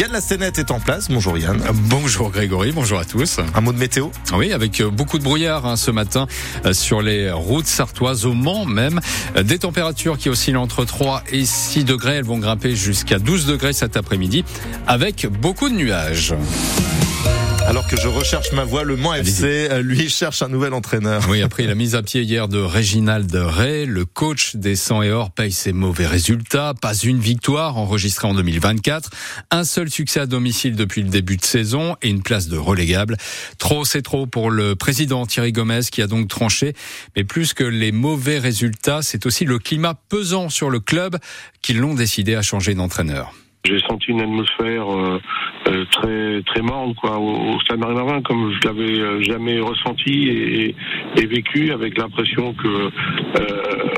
Yann Lassenette est en place. Bonjour Yann. Bonjour Grégory, bonjour à tous. Un mot de météo Oui, avec beaucoup de brouillard hein, ce matin sur les routes sartoises, au Mans même. Des températures qui oscillent entre 3 et 6 degrés. Elles vont grimper jusqu'à 12 degrés cet après-midi avec beaucoup de nuages. Alors que je recherche ma voix, le Mans FC, lui, cherche un nouvel entraîneur. Oui, après la mise à pied hier de Réginald Ray, le coach des 100 et or paye ses mauvais résultats. Pas une victoire enregistrée en 2024. Un seul succès à domicile depuis le début de saison et une place de relégable. Trop, c'est trop pour le président Thierry Gomez qui a donc tranché. Mais plus que les mauvais résultats, c'est aussi le climat pesant sur le club qui l'ont décidé à changer d'entraîneur. J'ai senti une atmosphère euh, euh, très très morne quoi au, au Stade Marine comme je l'avais euh, jamais ressenti et, vécu avec l'impression que euh,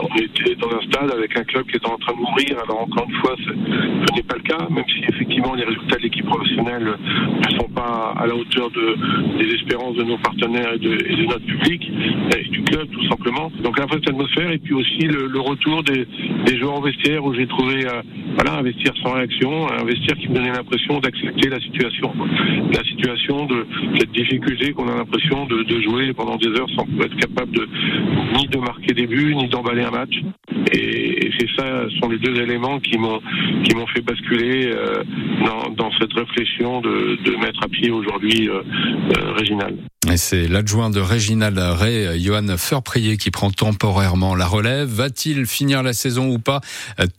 on était dans un stade avec un club qui était en train de mourir. Alors encore une fois, ce n'est pas le cas, même si effectivement les résultats de l'équipe professionnelle ne sont pas à la hauteur de, des espérances de nos partenaires et de, notre public et du club tout simplement. Donc la cette atmosphère et puis aussi le, retour des, joueurs au vestiaire où j'ai trouvé voilà investir sans réaction un vestiaire qui me donnait l'impression d'accepter la situation. La situation de cette difficulté qu'on a l'impression de, jouer pendant des heures sans être capable de ni de marquer des buts, ni d'emballer un match. C'est ça, sont les deux éléments qui m'ont qui m'ont fait basculer euh, dans, dans, cette réflexion de, de, mettre à pied aujourd'hui euh, euh, Réginal. Et c'est l'adjoint de Réginald Ray, Johan Furprier, qui prend temporairement la relève. Va-t-il finir la saison ou pas?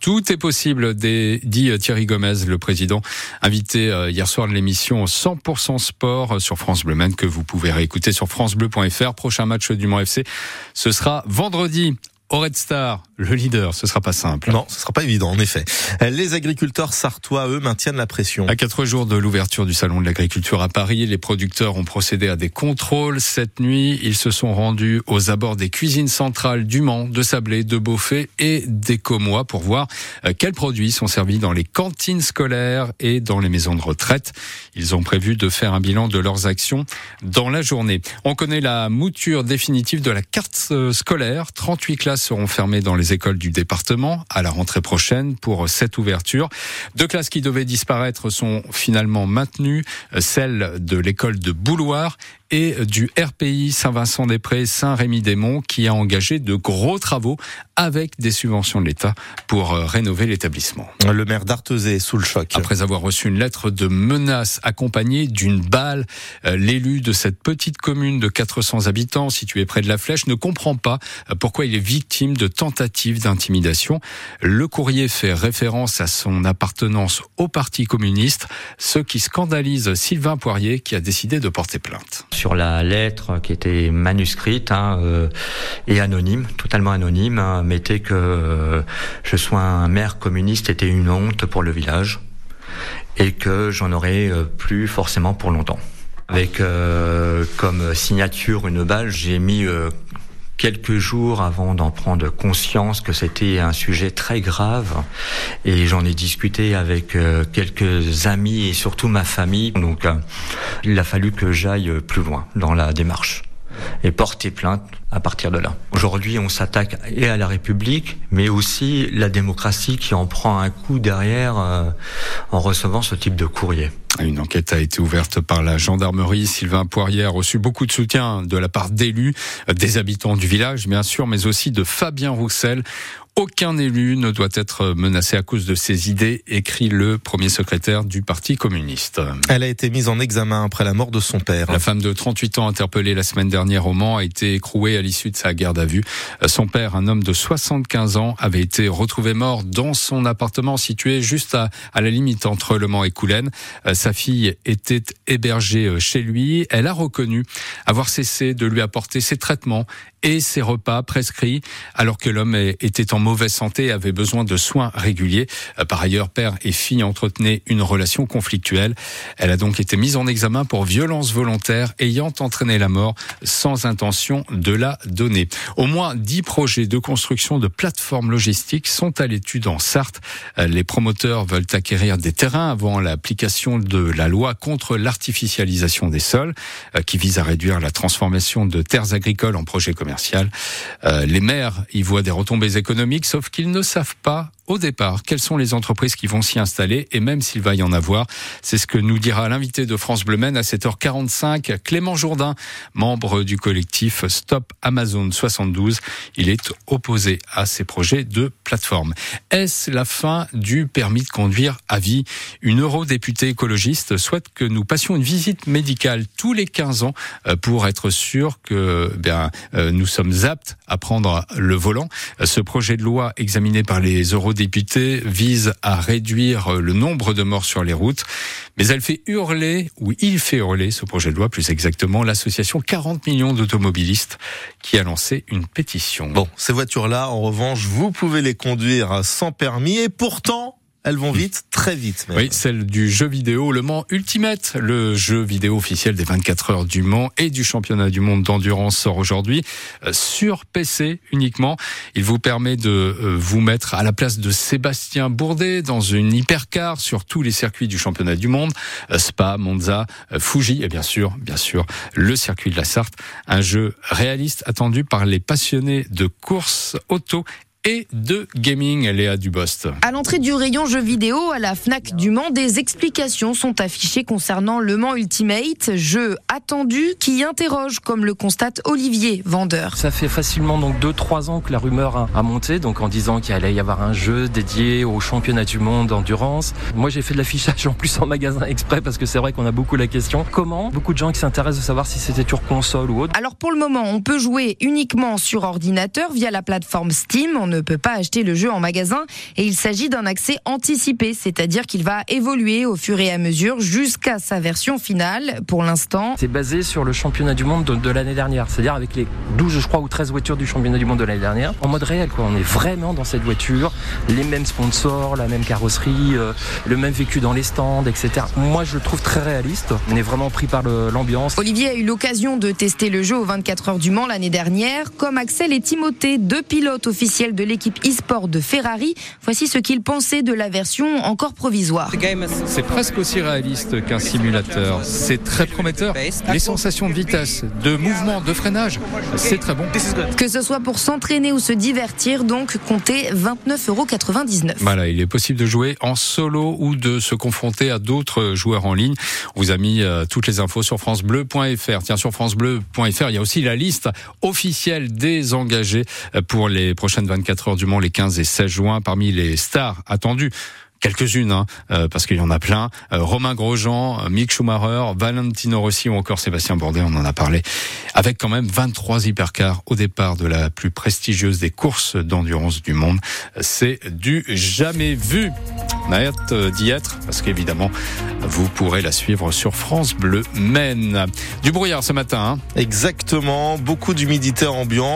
Tout est possible, dit Thierry Gomez, le président, invité hier soir de l'émission 100% Sport sur France Bleu que vous pouvez réécouter sur francebleu.fr. Prochain match du Mans FC, ce sera vendredi au Red Star, le leader, ce sera pas simple. Non, ce sera pas évident, en effet. Les agriculteurs sartois, eux, maintiennent la pression. À quatre jours de l'ouverture du salon de l'agriculture à Paris, les producteurs ont procédé à des contrôles. Cette nuit, ils se sont rendus aux abords des cuisines centrales du Mans, de Sablé, de Beaufait et des Comois pour voir euh, quels produits sont servis dans les cantines scolaires et dans les maisons de retraite. Ils ont prévu de faire un bilan de leurs actions dans la journée. On connaît la mouture définitive de la carte euh, scolaire. 38 classes seront fermées dans les écoles du département à la rentrée prochaine pour cette ouverture. Deux classes qui devaient disparaître sont finalement maintenues, celle de l'école de Bouloir et du RPI Saint-Vincent-des-Prés, Saint-Rémy-des-Monts, qui a engagé de gros travaux avec des subventions de l'État pour rénover l'établissement. Le maire d'Artezé est sous le choc. Après avoir reçu une lettre de menace accompagnée d'une balle, l'élu de cette petite commune de 400 habitants située près de la Flèche ne comprend pas pourquoi il est victime de tentatives d'intimidation. Le courrier fait référence à son appartenance au Parti communiste, ce qui scandalise Sylvain Poirier qui a décidé de porter plainte sur la lettre qui était manuscrite hein, euh, et anonyme, totalement anonyme, hein, mettait que euh, je sois un maire communiste était une honte pour le village et que j'en aurais euh, plus forcément pour longtemps. Avec comme signature une balle, j'ai mis quelques jours avant d'en prendre conscience que c'était un sujet très grave et j'en ai discuté avec euh, quelques amis et surtout ma famille. Donc euh, il a fallu que j'aille plus loin dans la démarche et porter plainte à partir de là. Aujourd'hui, on s'attaque et à la République, mais aussi la démocratie qui en prend un coup derrière euh, en recevant ce type de courrier. Une enquête a été ouverte par la gendarmerie. Sylvain Poirier a reçu beaucoup de soutien de la part d'élus, des habitants du village, bien sûr, mais aussi de Fabien Roussel. Aucun élu ne doit être menacé à cause de ses idées, écrit le premier secrétaire du Parti communiste. Elle a été mise en examen après la mort de son père. La femme de 38 ans interpellée la semaine dernière au Mans a été écrouée à l'issue de sa garde à vue. Son père, un homme de 75 ans, avait été retrouvé mort dans son appartement situé juste à, à la limite entre Le Mans et Coulennes. Sa fille était hébergée chez lui. Elle a reconnu avoir cessé de lui apporter ses traitements et ses repas prescrits alors que l'homme était en mauvaise santé et avait besoin de soins réguliers. Par ailleurs, père et fille entretenaient une relation conflictuelle. Elle a donc été mise en examen pour violence volontaire ayant entraîné la mort sans intention de la donner. Au moins dix projets de construction de plateformes logistiques sont à l'étude en Sarthe. Les promoteurs veulent acquérir des terrains avant l'application de la loi contre l'artificialisation des sols qui vise à réduire la transformation de terres agricoles en projets commerciaux. Euh, les maires y voient des retombées économiques, sauf qu'ils ne savent pas au départ quelles sont les entreprises qui vont s'y installer et même s'il va y en avoir. C'est ce que nous dira l'invité de France Bleu Men à 7h45, Clément Jourdain, membre du collectif Stop Amazon 72. Il est opposé à ces projets de plateforme. Est-ce la fin du permis de conduire à vie? Une eurodéputée écologiste souhaite que nous passions une visite médicale tous les 15 ans euh, pour être sûr que bien, euh, nous sommes aptes à prendre le volant. Ce projet de loi examiné par les eurodéputés vise à réduire le nombre de morts sur les routes, mais elle fait hurler, ou il fait hurler ce projet de loi plus exactement, l'association 40 millions d'automobilistes qui a lancé une pétition. Bon, ces voitures-là, en revanche, vous pouvez les conduire sans permis et pourtant, elles vont vite, très vite. Oui, celle du jeu vidéo Le Mans Ultimate, le jeu vidéo officiel des 24 heures du Mans et du championnat du monde d'endurance sort aujourd'hui euh, sur PC uniquement. Il vous permet de euh, vous mettre à la place de Sébastien Bourdet dans une hypercar sur tous les circuits du championnat du monde, euh, Spa, Monza, Fuji et bien sûr, bien sûr, le circuit de la Sarthe, un jeu réaliste attendu par les passionnés de course auto et de gaming, Léa Dubost. À l'entrée du rayon jeux vidéo à la FNAC du Mans, des explications sont affichées concernant le Mans Ultimate, jeu attendu qui interroge, comme le constate Olivier, vendeur. Ça fait facilement donc 2-3 ans que la rumeur a, monté, donc en disant qu'il allait y avoir un jeu dédié au championnat du monde d'endurance. Moi j'ai fait de l'affichage en plus en magasin exprès parce que c'est vrai qu'on a beaucoup la question. Comment Beaucoup de gens qui s'intéressent de savoir si c'était sur console ou autre. Alors pour le moment, on peut jouer uniquement sur ordinateur via la plateforme Steam ne peut pas acheter le jeu en magasin et il s'agit d'un accès anticipé, c'est-à-dire qu'il va évoluer au fur et à mesure jusqu'à sa version finale. Pour l'instant, c'est basé sur le championnat du monde de, l'année dernière, c'est-à-dire avec les 12, je crois, ou 13 voitures du championnat du monde de l'année dernière, en mode réel. Quoi. On est vraiment dans cette voiture, les mêmes sponsors, la même carrosserie, euh, le même vécu dans les stands, etc. Moi, je le trouve très réaliste. On est vraiment pris par l'ambiance. Olivier a eu l'occasion de tester le jeu aux 24 heures du Mans l'année dernière, comme Axel et Timothée, deux pilotes officiels de l'équipe e-sport de Ferrari. Voici ce qu'il pensait de la version encore provisoire. C'est presque aussi réaliste qu'un simulateur. C'est très prometteur. Les sensations de vitesse, de mouvement, de freinage, c'est très bon. Que ce soit pour s'entraîner ou se divertir, donc comptez 29,99 euros. Voilà, il est possible de jouer en solo ou de se confronter à d'autres joueurs en ligne. On vous a mis euh, toutes les infos sur francebleu.fr. Tiens, sur francebleu.fr, il y a aussi la liste officielle des engagés euh, pour les prochaines 24 heures du Mans les 15 et 16 juin parmi les stars attendues quelques-unes, hein, euh, parce qu'il y en a plein. Euh, Romain Grosjean, euh, Mick Schumacher, Valentino Rossi ou encore Sébastien Bourdet, on en a parlé. Avec quand même 23 hypercars au départ de la plus prestigieuse des courses d'endurance du monde. C'est du jamais vu. On a hâte d'y être, parce qu'évidemment, vous pourrez la suivre sur France Bleu Maine. Du brouillard ce matin. Hein. Exactement, beaucoup d'humidité ambiante.